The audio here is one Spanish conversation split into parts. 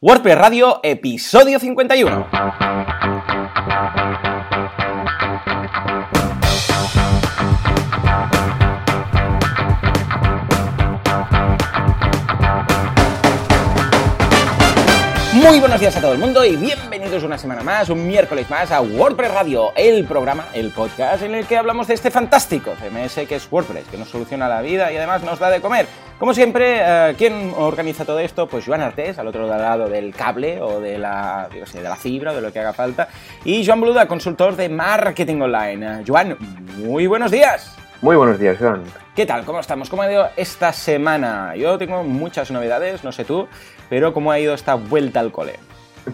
WordPress Radio, episodio 51. Muy buenos días a todo el mundo y bienvenidos una semana más, un miércoles más a WordPress Radio, el programa, el podcast en el que hablamos de este fantástico CMS que es WordPress, que nos soluciona la vida y además nos da de comer. Como siempre, eh, ¿quién organiza todo esto? Pues Joan Artés, al otro lado del cable o de la, de la fibra o de lo que haga falta. Y Joan Bluda, consultor de marketing online. Joan, muy buenos días. Muy buenos días, Joan. ¿Qué tal? ¿Cómo estamos? ¿Cómo ha ido esta semana? Yo tengo muchas novedades, no sé tú, pero ¿cómo ha ido esta vuelta al cole?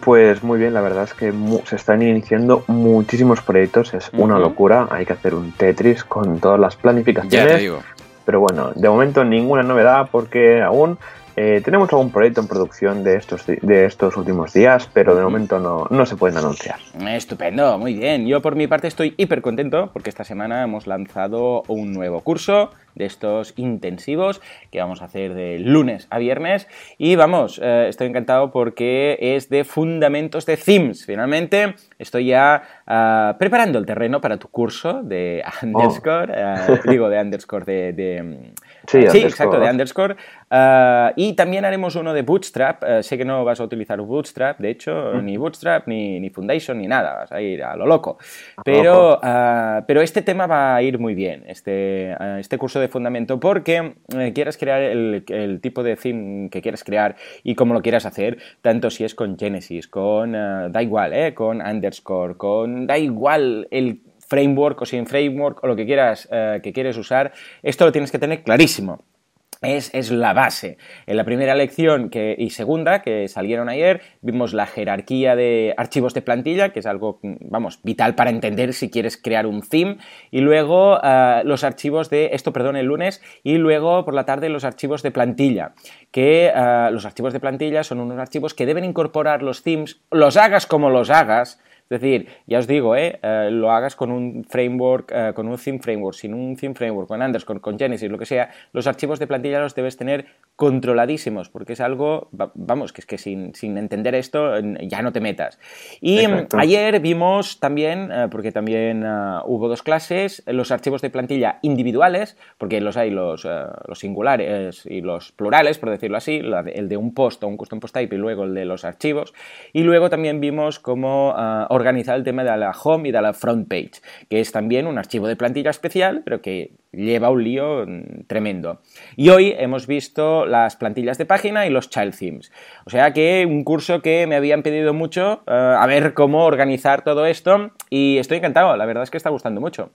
Pues muy bien, la verdad es que se están iniciando muchísimos proyectos, es una locura, hay que hacer un Tetris con todas las planificaciones. Ya te digo. Pero bueno, de momento ninguna novedad porque aún eh, tenemos algún proyecto en producción de estos, de estos últimos días, pero de momento no, no se pueden anunciar. Estupendo, muy bien. Yo por mi parte estoy hiper contento porque esta semana hemos lanzado un nuevo curso de estos intensivos que vamos a hacer de lunes a viernes. Y vamos, eh, estoy encantado porque es de fundamentos de themes. Finalmente estoy ya ah, preparando el terreno para tu curso de underscore, oh. ah, digo de underscore de... sí, exacto, de underscore. Ah, y también haremos uno de Bootstrap. sé que no vas a utilizar Bootstrap, de hecho, ni Bootstrap, ni, ni, Foundation, ni nada. Vas a ir a lo loco. Pero, pero este tema va a ir muy bien. Este, este curso de fundamento porque eh, quieras crear el, tipo de theme que quieras crear y cómo lo quieras hacer, tanto si es con Genesis, con, eh, da igual, eh, con underscore, con, da igual el framework o sin framework o lo que quieras que quieres usar, esto lo tienes que tener clarísimo. Es, la base. En la primera lección que, y segunda, que salieron ayer, vimos la jerarquía de archivos de plantilla, que es algo, vamos, vital para entender si quieres crear un theme, y luego eh, los archivos de, esto perdón, el lunes, y luego por la tarde los archivos de plantilla, que eh, los archivos de plantilla son unos archivos que deben incorporar los themes, los hagas como los hagas, es decir, ya os digo, ¿eh? eh lo hagas con un framework, eh, con un theme framework, sin un theme framework, con Underscore, con Genesis, lo que sea, los archivos de plantilla los debes tener controladísimos, porque es algo, vamos, que es que sin, entender esto ya no te metas. Y mm, ayer vimos también, eh, porque también hubo dos clases, los archivos de plantilla individuales, porque los hay los, los singulares y los plurales, por decirlo así, el de un post o un custom post type y luego el de los archivos. Y luego también vimos cómo organizar el tema de la home y de la front page, que es también un archivo de plantilla especial, pero que lleva un lío mm, tremendo. Y hoy hemos visto las plantillas de página y los child themes. O sea que un curso que me habían pedido mucho, eh, a ver cómo organizar todo esto, y estoy encantado, la verdad es que está gustando mucho.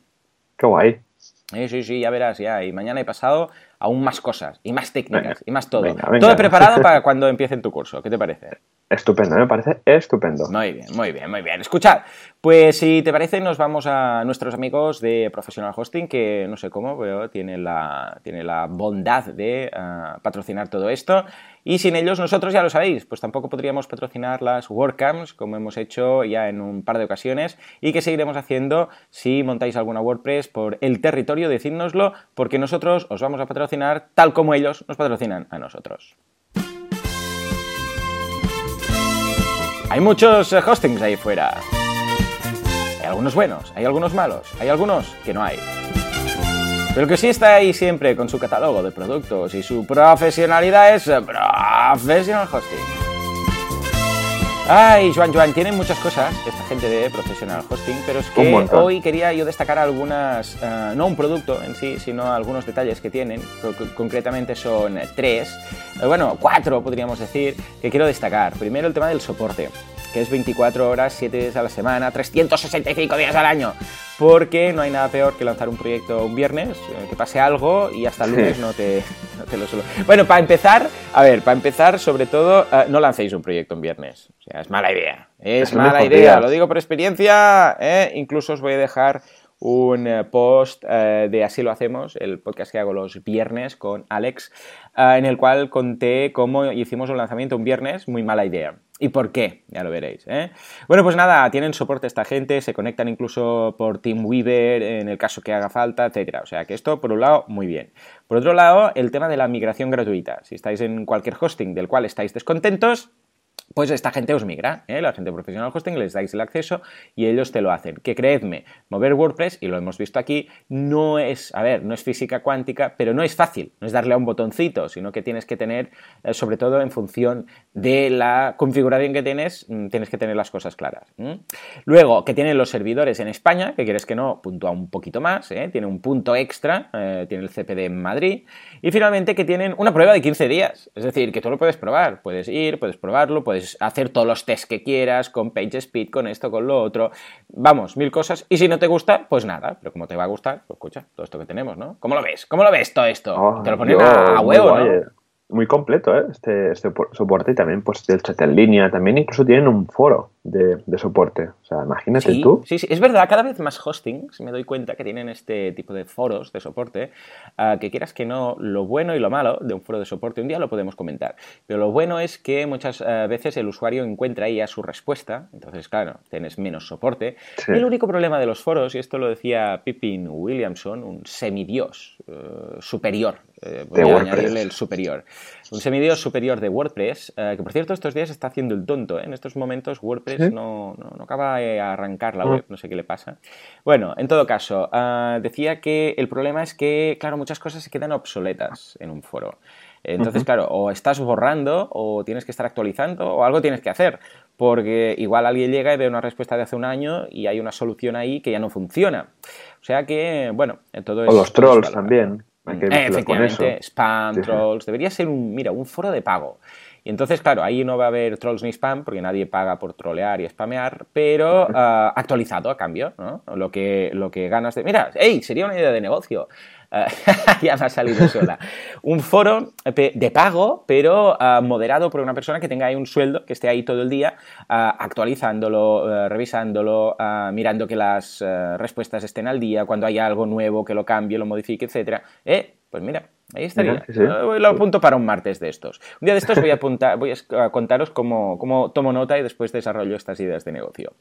Qué guay. Sí, sí, sí, ya verás, ya. Y mañana he pasado aún más cosas, y más técnicas, y más todo. Todo preparado para cuando empiece tu curso. ¿Qué te parece? Estupendo, me parece estupendo. Muy bien, muy bien, muy bien. Escuchad, pues si te parece, nos vamos a nuestros amigos de Professional Hosting, que no sé cómo, pero tienen la, tiene la bondad de ah, patrocinar todo esto. Y sin ellos, nosotros ya lo sabéis, pues tampoco podríamos patrocinar las WordCamps, como hemos hecho ya en un par de ocasiones, y que seguiremos haciendo si montáis alguna WordPress por el territorio, decídnoslo, porque nosotros os vamos a patrocinar tal como ellos nos patrocinan a nosotros. Hay muchos eh, hostings ahí fuera. Hay algunos buenos, hay algunos malos, hay algunos que no hay. Pero que sí está ahí siempre con su catálogo de productos y su profesionalidad es Professional Hosting. Ay, Juan, Juan, tienen muchas cosas esta gente de Professional Hosting, pero es que hoy quería yo destacar algunas, eh, no un producto en sí, sino algunos detalles que tienen, concretamente son tres, eh, bueno, cuatro podríamos decir, que quiero destacar. Primero el tema del soporte que es 24 horas, 7 días a la semana, 365 días al año. Porque no hay nada peor que lanzar un proyecto un viernes, eh, que pase algo y hasta el lunes no te, lo suelo. Bueno, para empezar, a ver, para empezar, sobre todo, eh, no lancéis un proyecto un viernes. O sea, es mala idea. Es, mala idea, lo digo por experiencia. ¿eh? Incluso os voy a dejar un post de Así lo hacemos, el podcast que hago los viernes con Alex, en el cual conté cómo hicimos un lanzamiento un viernes, muy mala idea. ¿Y por qué? Ya lo veréis. ¿eh? Bueno, pues nada, tienen soporte esta gente, se conectan incluso por TeamWeaver en el caso que haga falta, etcétera. O sea que esto, por un lado, muy bien. Por otro lado, el tema de la migración gratuita. Si estáis en cualquier hosting del cual estáis descontentos, pues esta gente os migra, ¿eh? la gente profesional hosting, les dais el acceso y ellos te lo hacen. Que creedme, mover WordPress, y lo hemos visto aquí, no es, a ver, no es física cuántica, pero no es fácil, no es darle a un botoncito, sino que tienes que tener, eh, sobre todo en función de la configuración que tienes, mm, tienes que tener las cosas claras. Luego, que tienen los servidores en España, que quieres que no, puntúa un poquito más, ¿eh? tiene un punto extra, eh, tiene el CPD en Madrid, y finalmente que tienen una prueba de 15 días, es decir, que tú lo puedes probar, puedes ir, puedes probarlo, puedes hacer todos los tests que quieras, con PageSpeed, con esto, con lo otro. Vamos, mil cosas. Y si no te gusta, pues nada. Pero como te va a gustar, pues escucha, todo esto que tenemos, ¿no? ¿Cómo lo ves? ¿Cómo lo ves todo esto? Oh, te lo ponen a, huevo, ¿no? Muy completo, ¿eh? Este, este, soporte y también pues el chat en línea, también incluso tienen un foro de, soporte. O sea, imagínate tú. Sí, sí, es verdad, cada vez más hostings me doy cuenta que tienen este tipo de foros de soporte, ah, que quieras que no, lo bueno y lo malo de un foro de soporte, un día lo podemos comentar, pero lo bueno es que muchas ah, veces el usuario encuentra ahí a su respuesta, entonces claro, tienes menos soporte. el único problema de los foros, y esto lo decía Pippin Williamson, un semidios uh, superior eh, voy a añadirle el superior. Un semidios superior de WordPress, eh, que por cierto estos días está haciendo el tonto. ¿eh? En estos momentos WordPress no, no, acaba de arrancar la ah. web, no sé qué le pasa. Bueno, en todo caso, decía que el problema es que, claro, muchas cosas se quedan obsoletas en un foro. Entonces, claro, o estás borrando o tienes que estar actualizando o algo tienes que hacer, porque igual alguien llega y ve una respuesta de hace un año y hay una solución ahí que ya no funciona. O sea que, bueno, todo es... O los trolls también. Eh, efectivamente, spam, trolls. Debería ser un, mira, un foro de pago. Y entonces, claro, ahí no va a haber trolls ni spam, porque nadie paga por trolear y spamear, pero ah, actualizado a cambio, ¿no? Lo que, lo que ganas de. Mira, hey, sería una idea de negocio. Ah, ya me ha salido sola. Un foro de pago, pero ah, moderado por una persona que tenga ahí un sueldo, que esté ahí todo el día, actualizándolo, revisándolo, mirando que las respuestas estén al día, cuando haya algo nuevo, que lo cambie, lo modifique, etc. Eh, pues mira, ahí estaría. Lo apunto para un martes de estos. Un día de estos voy a, apuntar, voy a contaros cómo, tomo nota y después desarrollo estas ideas de negocio.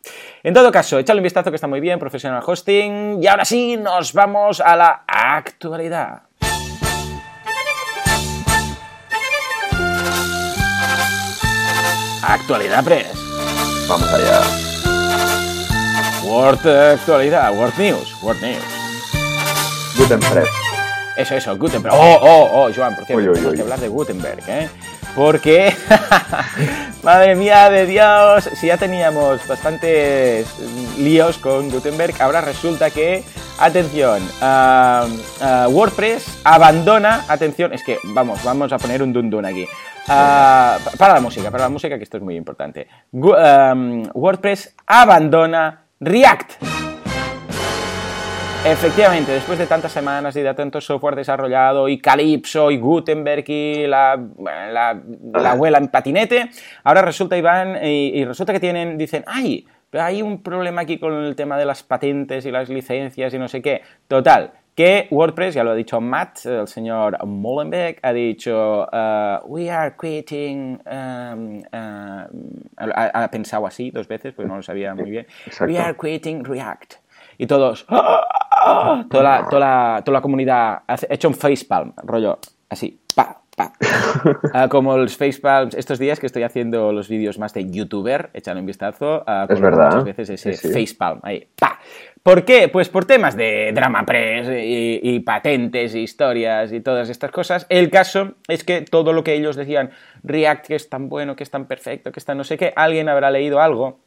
En todo caso, echadle un vistazo que está muy bien, profesional hosting. Y ahora sí, nos vamos a la actualidad. Actualidad Press. Vamos allá. Word Actualidad, Word News, Word News. Gutenberg. Eso, eso, Gutenberg. Oh, oh, oh, Joan, por cierto, tenemos que hablar de Gutenberg, ¿eh? Porque, madre mía de Dios, si ya teníamos bastantes líos con Gutenberg, ahora resulta que, atención, WordPress abandona, atención, es que vamos, vamos a poner un dun dun aquí. para la música, para la música, que esto es muy importante. WordPress abandona React. Efectivamente, después de tantas semanas y de tanto software desarrollado y Calypso y Gutenberg y la, la, abuela en patinete, ahora resulta, Iván, y, y resulta que tienen, dicen, ay, pero hay un problema aquí con el tema de las patentes y las licencias y no sé qué. Total, que WordPress, ya lo ha dicho Matt, el señor Molenbeek, ha dicho, uh, we are quitting, um, uh, ha, pensado así dos veces, porque no lo sabía muy bien, we are quitting React. Y todos, ¡Ah! Toda, la, toda, la, toda la comunidad ha hecho un facepalm, rollo así, pa, pa. Ah, como los facepalms, estos días que estoy haciendo los vídeos más de youtuber, echando un vistazo, uh, es verdad. muchas veces ese facepalm, ahí, pa. ¿Por qué? Pues por temas de drama press y, y, patentes, historias y todas estas cosas. El caso es que todo lo que ellos decían, React que es tan bueno, que es tan perfecto, que está no sé qué, alguien habrá leído algo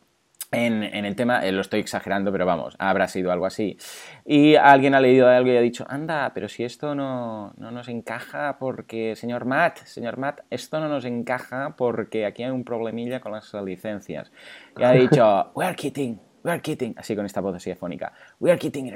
en, el tema, eh, lo estoy exagerando, pero vamos, habrá sido algo así. Y alguien ha leído algo y ha dicho, anda, pero si esto no, no, nos encaja porque, señor Matt, señor Matt, esto no nos encaja porque aquí hay un problemilla con las licencias. Y ha dicho, we are kidding, we are kidding, así con esta voz así afónica, we are kidding.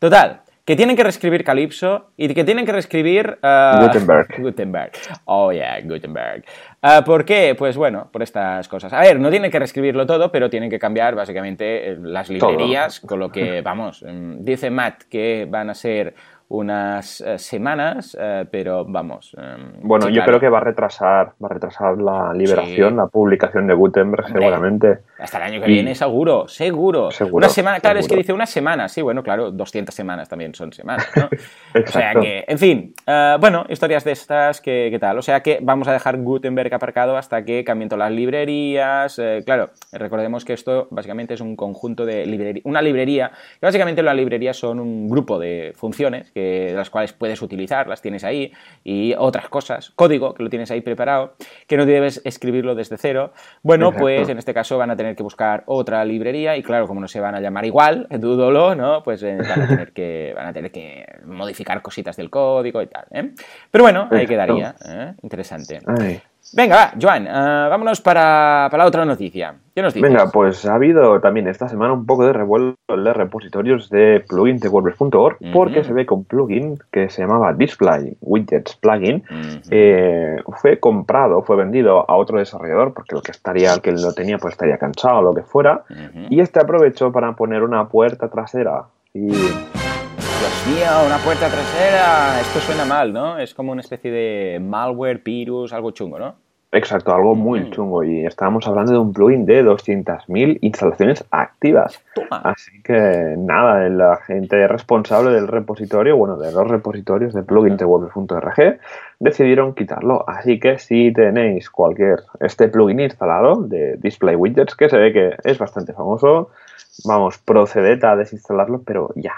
Total, que tienen que reescribir Calypso y que tienen que reescribir... Uh, Gutenberg. Gutenberg. Oh, yeah, Gutenberg. Uh, ¿Por qué? Pues bueno, por estas cosas. A ver, no tienen que reescribirlo todo, pero tienen que cambiar básicamente eh, las librerías, con lo que, vamos, mm, dice Matt que van a ser unas eh, semanas, eh, pero vamos. Em, bueno, yo creo que va a retrasar, va a retrasar la liberación, la publicación de Gutenberg, seguramente. Hasta el año que viene, seguro, seguro, Una semana, claro, es que dice una semana, sí, bueno, claro, 200 semanas también son semanas, ¿no? o sea que, en fin, eh, bueno, historias de estas, ¿qué, tal? O sea que vamos a dejar Gutenberg aparcado hasta que cambien todas las librerías. claro, recordemos que esto básicamente es un conjunto de librerías, una librería, que básicamente las librerías son un grupo de funciones las cuales puedes utilizar, las tienes ahí, y otras cosas, código que lo tienes ahí preparado, que no debes escribirlo desde cero. Bueno, pues en este caso van a tener que buscar otra librería y claro, como no se van a llamar igual, dúdolo, ¿no? Pues eh, van, a tener que, van a tener que modificar cositas del código y tal. ¿eh? Pero bueno, ahí quedaría. ¿eh? Interesante. Venga, va, Joan, eh, vámonos para, la otra noticia. ¿Qué nos dices? Venga, pues ha habido también esta semana un poco de revuelo en los repositorios de plugins de WordPress.org porque se ve que un plugin que se llamaba Display Widgets Plugin eh, fue comprado, fue vendido a otro desarrollador porque el que estaría, el que lo tenía pues estaría cansado o lo que fuera y este aprovechó para poner una puerta trasera y Dios mío, una puerta trasera. Esto suena mal, ¿no? Es como una especie de malware, virus, algo chungo, ¿no? Exacto, algo muy mm. chungo. Y estábamos hablando de un plugin de 200.000 instalaciones activas. Así que nada, la gente responsable del repositorio, bueno, de los repositorios de plugin de web.org, decidieron quitarlo. Así que si tenéis cualquier, este plugin instalado de Display Widgets, que se ve que es bastante famoso, vamos, proceded a desinstalarlo, pero ya,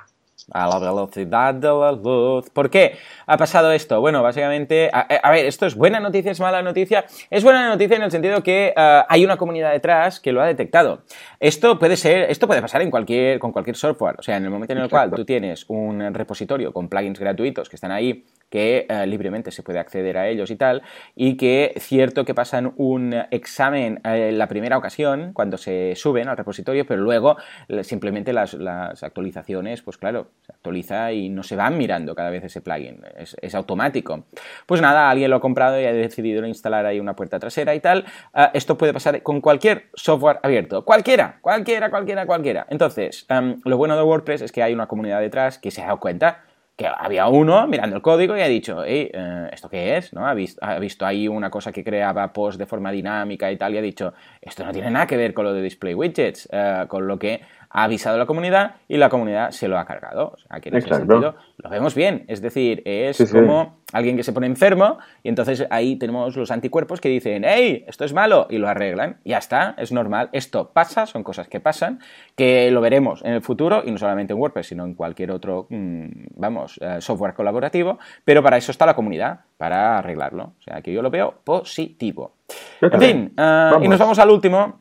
a la velocidad de la luz. ¿Por qué ha pasado esto? Bueno, básicamente, a, ver, esto es buena noticia, es mala noticia. Es buena noticia en el sentido que eh, hay una comunidad detrás que lo ha detectado. Esto puede ser, esto puede pasar en cualquier, con cualquier software. O sea, en el momento en el cual tú tienes un repositorio con plugins gratuitos que están ahí que eh, libremente se puede acceder a ellos y tal, y que cierto que pasan un examen en eh, la primera ocasión cuando se suben al repositorio, pero luego simplemente las, actualizaciones, pues claro, se actualiza y no se van mirando cada vez ese plugin, es, automático. Pues nada, alguien lo ha comprado y ha decidido instalar ahí una puerta trasera y tal. Ah, esto puede pasar con cualquier software abierto, cualquiera, cualquiera, cualquiera, cualquiera. Entonces, lo bueno de WordPress es que hay una comunidad detrás que se ha dado cuenta que había uno mirando el código y ha dicho, eh, ¿esto qué es? ¿No? Ha, visto, ha visto ahí una cosa que creaba post de forma dinámica y tal, y ha dicho, esto no tiene nada que ver con lo de display widgets, eh, con lo que ha avisado a la comunidad y la comunidad se lo ha cargado. O sea, aquí en ese sentido lo vemos bien. Es decir, es como alguien que se pone enfermo y entonces ahí tenemos los anticuerpos que dicen, hey, esto es malo y lo arreglan. Ya está, es normal. Esto pasa, son cosas que pasan, que lo veremos en el futuro y no solamente en WordPress, sino en cualquier otro, mm, vamos, eh, software colaborativo. Pero para eso está la comunidad, para arreglarlo. O sea, que yo lo veo positivo. En fin, eh, y nos vamos al último,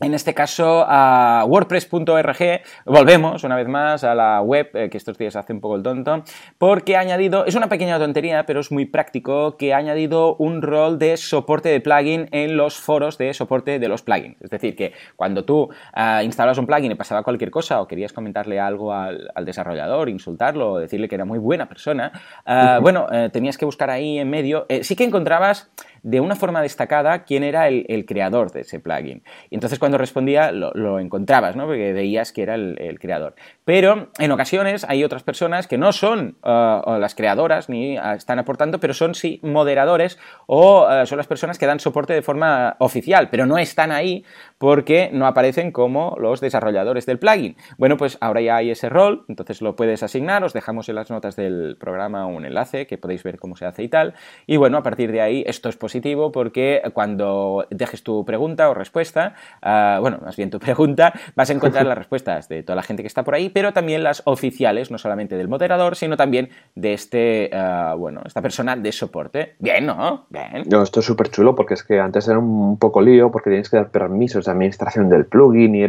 en este caso a wordpress.org, volvemos una vez más a la web, eh, que estos días hace un poco el tonto, porque ha añadido, es una pequeña tontería, pero es muy práctico, que ha añadido un rol de soporte de plugin en los foros de soporte de los plugins. Es decir, que cuando tú uh, instalabas un plugin y pasaba cualquier cosa o querías comentarle algo al, desarrollador, insultarlo o decirle que era muy buena persona, ah, bueno, eh, tenías que buscar ahí en medio, sí que encontrabas de una forma destacada quién era el, creador de ese plugin. Y entonces cuando respondía lo, encontrabas, ¿no? Porque veías que era el, creador. Pero en ocasiones hay otras personas que no son uh, las creadoras ni uh, están aportando, pero son sí moderadores o uh, son las personas que dan soporte de forma oficial, pero no están ahí porque no aparecen como los desarrolladores del plugin. Bueno, pues ahora ya hay ese rol, entonces lo puedes asignar, os dejamos en las notas del programa un enlace que podéis ver cómo se hace y tal. Y bueno, a partir de ahí esto es posible porque cuando dejes tu pregunta o respuesta, ah, bueno, más bien tu pregunta, vas a encontrar las respuestas de toda la gente que está por ahí, pero también las oficiales, no solamente del moderador, sino también de este, ah, bueno, esta persona de soporte. Bien, ¿no? Bien. No, esto es súper chulo porque es que antes era un poco lío porque tienes que dar permisos de administración del plugin y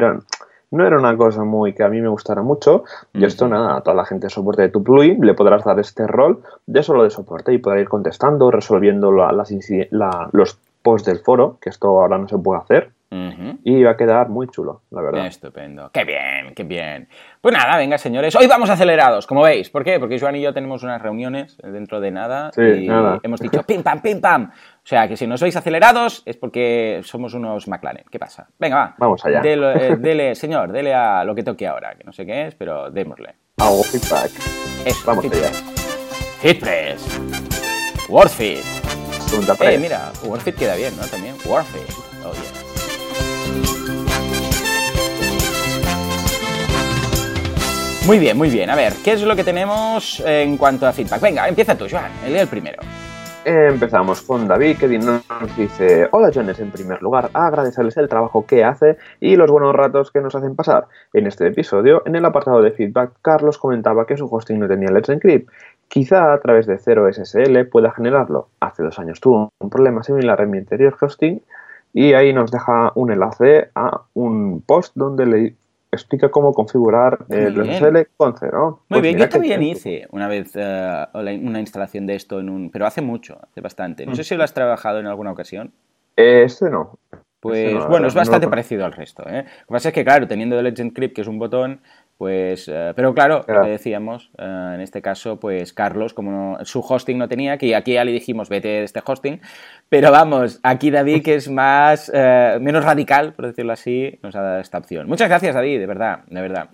no era una cosa muy que a mí me gustara mucho. Y esto, nada, a toda la gente de soporte de tu plugin le podrás dar este rol de solo de soporte y podrá ir contestando, resolviendo las, los posts del foro, que esto ahora no se puede hacer. Y va a quedar muy chulo, la verdad. Estupendo. Qué bien, qué bien. Pues nada, venga, señores. Hoy vamos acelerados, como veis. ¿Por qué? Porque Joan y yo tenemos unas reuniones dentro de nada. y hemos dicho pim pam, pim pam. O sea, que si nos veis acelerados es porque somos unos McLaren. ¿Qué pasa? Venga, va. Vamos allá. Eh, dele, señor, dele a lo que toque ahora, que no sé qué es, pero démosle. Hago feedback. Eso, vamos allá. FitPress. WordFit. Eh, mira, WordFit queda bien, ¿no? También WordFit. Oh, Muy bien, muy bien. A ver, ¿qué es lo que tenemos en cuanto a feedback? Venga, empieza tú, Joan. Lee el primero. Empezamos con David, que nos dice: Hola, Jones. En primer lugar, agradecerles el trabajo que hace y los buenos ratos que nos hacen pasar. En este episodio, en el apartado de feedback, Carlos comentaba que su hosting no tenía Let's Encrypt. Quizá a través de 0SSL pueda generarlo. Hace dos años tuvo un problema similar en mi anterior hosting y ahí nos deja un enlace a un post donde le explica cómo configurar el SSL con cero. Muy pues bien, yo también hice una vez eh, una instalación de esto, en un, pero hace mucho, hace bastante. No sé si lo has trabajado en alguna ocasión. Este no. Pues bueno, es bastante parecido al resto. ¿eh? Lo que pasa es que, claro, teniendo el Legend Crypt, que es un botón, pues, eh, pero claro, que decíamos, eh, en este caso, pues Carlos, como su hosting no tenía, que aquí ya le dijimos, vete de este hosting, pero vamos, aquí David, que es más, eh, menos radical, por decirlo así, nos ha dado esta opción. Muchas gracias, David, de verdad, de verdad.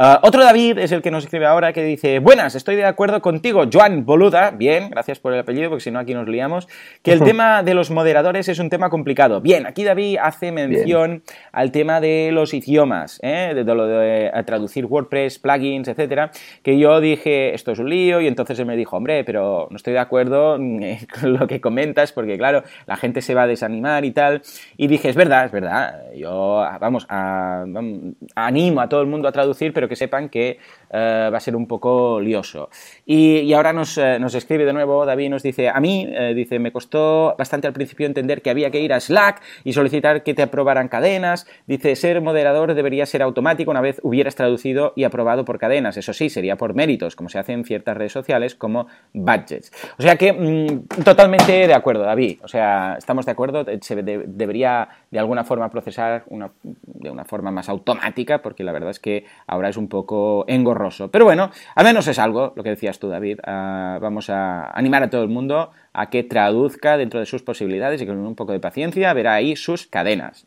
Ah, otro David es el que nos escribe ahora que dice, buenas, estoy de acuerdo contigo, Joan Boluda, bien, gracias por el apellido, porque si no aquí nos liamos, que el tema de los moderadores es un tema complicado. Bien, aquí David hace mención al tema de los idiomas, ¿eh? de, lo de, traducir WordPress, plugins, etcétera, que yo dije, esto es un lío, y entonces él me dijo, hombre, pero no estoy de acuerdo eh, con lo que comentas, porque claro, la gente se va a desanimar y tal, y dije, es verdad, es verdad, yo, vamos, animo a todo el mundo a traducir, pero que sepan que eh, va a ser un poco lioso. Y, ahora eh, nos, escribe de nuevo David, nos dice, a mí, eh, dice, me costó bastante al principio entender que había que ir a Slack y solicitar que te aprobaran cadenas. Dice, ser moderador debería ser automático una vez hubieras traducido y aprobado por cadenas. Eso sí, sería por méritos, como se hace en ciertas redes sociales como budgets. O sea que mm, totalmente de acuerdo, David. O sea, estamos de acuerdo, se debería de alguna forma procesar de una forma más automática, porque la verdad es que ahora es un poco engorroso. Pero bueno, al menos es algo, lo que decías tú, David. Ah, vamos a animar a todo el mundo a que traduzca dentro de sus posibilidades y con un poco de paciencia verá ahí sus cadenas.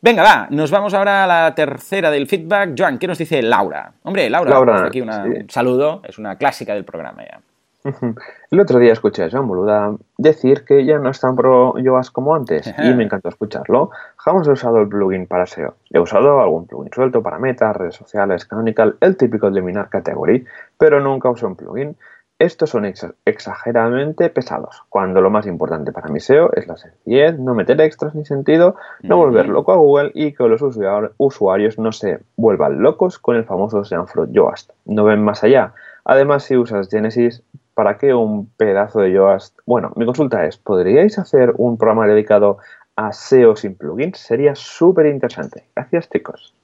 Venga, va, nos vamos ahora a la tercera del feedback. Joan, ¿qué nos dice Laura? Hombre, Laura, aquí un saludo, es una clásica del programa ya. El otro día escuché a Joan Boluda decir que ya no es tan pro Yoast como antes y me encantó escucharlo. Jamás he usado el plugin para SEO. He usado algún plugin suelto para Meta, redes sociales, Canonical, el típico de eliminar category, pero nunca usé un plugin. Estos son exageradamente pesados, cuando lo más importante para mi SEO es la sencillez, no meter extras ni sentido, no volver loco a Google y que los usuarios no se vuelvan locos con el famoso Seanfruit Yoast. No ven más allá. Además, si usas Genesis, ¿para qué un pedazo de Yoast? Bueno, mi consulta es, ¿podríais hacer un programa dedicado a SEO sin plugins? Sería súper interesante. Gracias, chicos.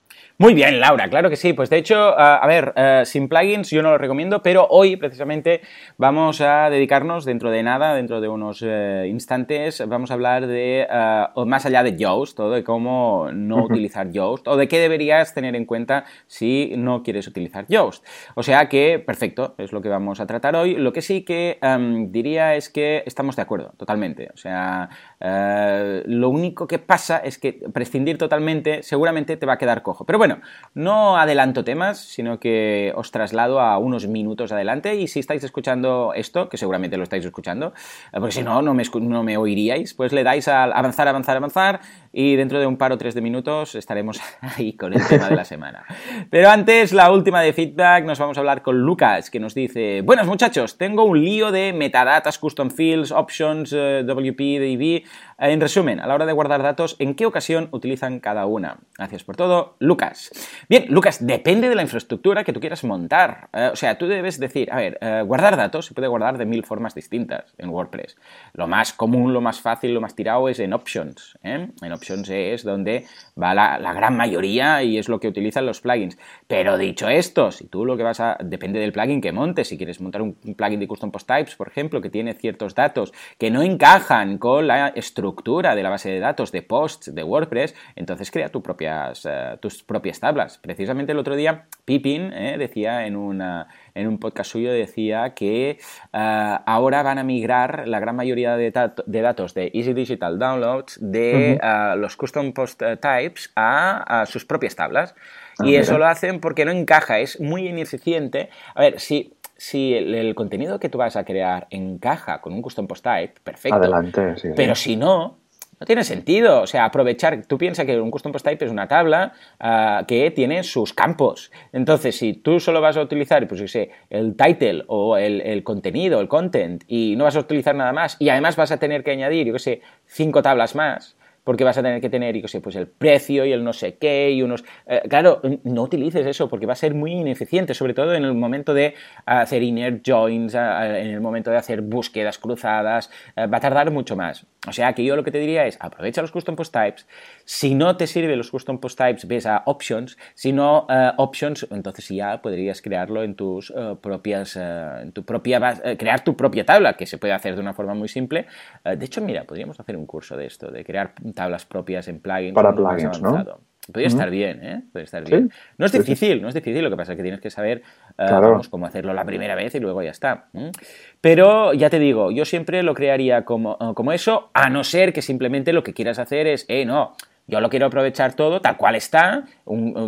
Muy bien, Laura, claro que sí. Pues de hecho, a ver, eh, sin plugins yo no lo recomiendo, pero hoy precisamente vamos a dedicarnos dentro de nada, dentro de unos eh, instantes, vamos a hablar de, eh, más allá de Yoast, o de cómo no utilizar Yoast, o de qué deberías tener en cuenta si no quieres utilizar Yoast. O sea que, perfecto, es lo que vamos a tratar hoy. Lo que sí que em, diría es que estamos de acuerdo, totalmente. O sea, lo único que pasa es que prescindir totalmente seguramente te va a quedar cojo. Pero bueno, bueno, no adelanto temas, sino que os traslado a unos minutos adelante y si estáis escuchando esto, que seguramente lo estáis escuchando, eh, porque si no, no me, oiríais, pues le dais a avanzar, avanzar, avanzar y dentro de un par o tres de minutos estaremos ahí con el tema de la semana. Pero antes, la última de feedback, nos vamos a hablar con Lucas, que nos dice, buenos muchachos, tengo un lío de metadatas, custom fields, options, eh, WP, DB, en resumen, a la hora de guardar datos, ¿en qué ocasión utilizan cada una? Gracias por todo, Lucas. Bien, Lucas, depende de la infraestructura que tú quieras montar. Eh, o sea, tú debes decir, a ver, eh, guardar datos se puede guardar de mil formas distintas en WordPress. Lo más común, lo más fácil, lo más tirado es en Options. ¿eh? En Options es donde va la, gran mayoría y es lo que utilizan los plugins. Pero dicho esto, si tú lo que vas a... depende del plugin que montes. Si quieres montar un plugin de Custom Post Types, por ejemplo, que tiene ciertos datos que no encajan con la estructura de la base de datos de posts de WordPress, entonces crea tus propias, tus propias tablas. Precisamente el otro día Pippin eh, decía en, una, en un podcast suyo, decía que eh, ahora van a migrar la gran mayoría de, datos de Easy Digital Downloads de los Custom Post Types a, sus propias tablas. Ah, y eso lo hacen porque no encaja, es muy ineficiente. A ver, si si el, contenido que tú vas a crear encaja con un custom post type, perfecto. Adelante, sí. Pero si no, no tiene sentido. O sea, aprovechar. Tú piensas que un custom post type es una tabla ah, que tiene sus campos. Entonces, si tú solo vas a utilizar, pues sé, el title o el, el, contenido, el content, y no vas a utilizar nada más, y además vas a tener que añadir, yo qué sé, cinco tablas más, porque vas a tener que tener, pues el precio y el no sé qué y unos... Eh, claro, no utilices eso porque va a ser muy ineficiente, sobre todo en el momento de hacer inner joins, en el momento de hacer búsquedas cruzadas, eh, va a tardar mucho más. O sea que yo lo que te diría es aprovecha los custom post types. Si no te sirven los custom post types, ves a options. Si no, eh, options, entonces ya podrías crearlo en tus propias, en tu propia, crear tu propia tabla, que se puede hacer de una forma muy simple. de hecho, mira, podríamos hacer un curso de esto, de crear tablas propias en plugins. Para plugins, ¿no? Podría estar bien, ¿eh? Podría estar bien. No es difícil, no es difícil, lo que pasa es que tienes que saber eh, cómo hacerlo la primera vez y luego ya está. Pero ya te digo, yo siempre lo crearía como, eh, como eso, a no ser que simplemente lo que quieras hacer es, eh, no, yo lo quiero aprovechar todo tal cual está,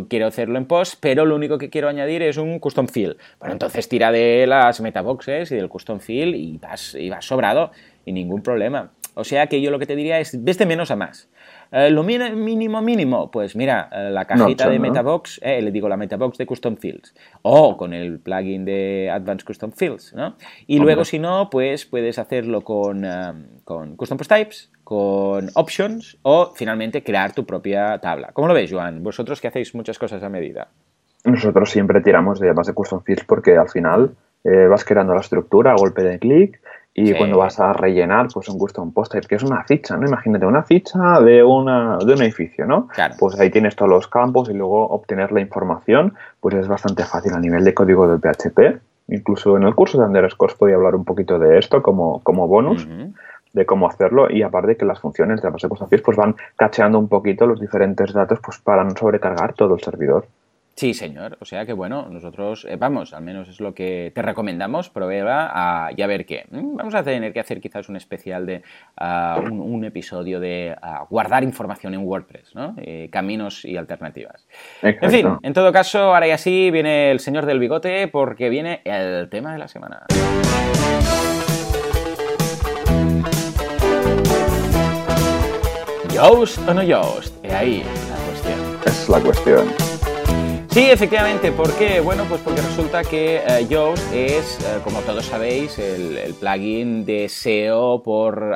quiero hacerlo en post, pero lo único que quiero añadir es un custom field. Bueno, entonces tira de las metaboxes y del custom field y vas, y vas sobrado y ningún problema. O sea que yo lo que te diría es, ves de menos a más. Eh, lo mínimo, mínimo, pues mira, eh, la cajita de Metabox, eh, le digo la Metabox de Custom Fields, o con el plugin de Advanced Custom Fields, ¿no? Y luego, si no, pues puedes hacerlo con, con Custom Post Types, con Options, o finalmente crear tu propia tabla. ¿Cómo lo ves, Joan? Vosotros que hacéis muchas cosas a medida. Nosotros siempre tiramos de base Custom Fields porque al final vas creando la estructura a golpe de clic y cuando vas a rellenar, pues un custom post que es una ficha, ¿no? Imagínate una ficha de, una, de un edificio, ¿no? Pues ahí tienes todos los campos y luego obtener la información, pues es bastante fácil a nivel de código del PHP. Incluso en el curso de Underscore podía hablar un poquito de esto como, como bonus. de cómo hacerlo y aparte que las funciones de la base de pues van cacheando un poquito los diferentes datos pues para no sobrecargar todo el servidor. Sí, señor. O sea que bueno, nosotros, eh, vamos, al menos es lo que te recomendamos, prueba a, y a ver qué. Mm, vamos a tener que hacer quizás un especial de ah, un, episodio de ah, guardar información en WordPress, ¿no? Eh, caminos y alternativas. En fin, en todo caso, ahora y así viene el señor del bigote porque viene el tema de la semana. ¿Yoast o no Yoast? Ahí la cuestión. Es la cuestión. Sí, efectivamente. ¿Por qué? Bueno, pues porque resulta que eh, Yoast es, eh, como todos sabéis, el, plugin de SEO por...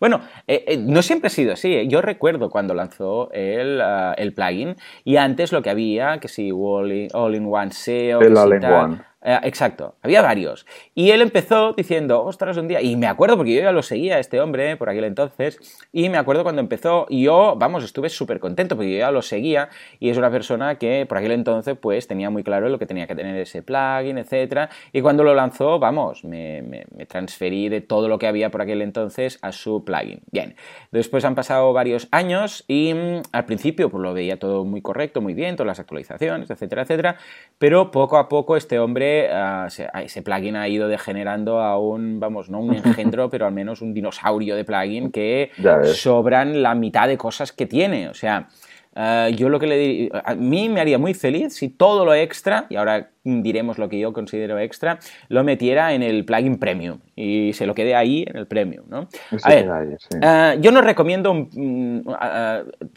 Bueno, eh, no siempre ha sido así. Yo recuerdo cuando lanzó el, el, plugin y antes lo que había, que sí, All-in-One SEO... El All-in-One. Eh, exacto, había varios. Y él empezó diciendo, ostras, un día, y me acuerdo porque yo ya lo seguía, este hombre, por aquel entonces, y me acuerdo cuando empezó, y yo, vamos, estuve súper contento porque yo ya lo seguía, y es una persona que por aquel entonces, pues, tenía muy claro lo que tenía que tener ese plugin, etcétera, y cuando lo lanzó, vamos, me, transferí de todo lo que había por aquel entonces a su plugin. Bien, después han pasado varios años, y mm, al principio, pues lo veía todo muy correcto, muy bien, todas las actualizaciones, etcétera, etcétera, pero poco a poco este hombre ese plugin ha ido degenerando a un, vamos, no un engendro, pero al menos un dinosaurio de plugin que sobran la mitad de cosas que tiene. O sea, eh, yo lo que le diría, a mí me haría muy feliz si todo lo extra, y ahora diremos lo que yo considero extra, lo metiera en el plugin premium y se lo quede ahí en el premium, ¿no? A ver, yo no recomiendo mm,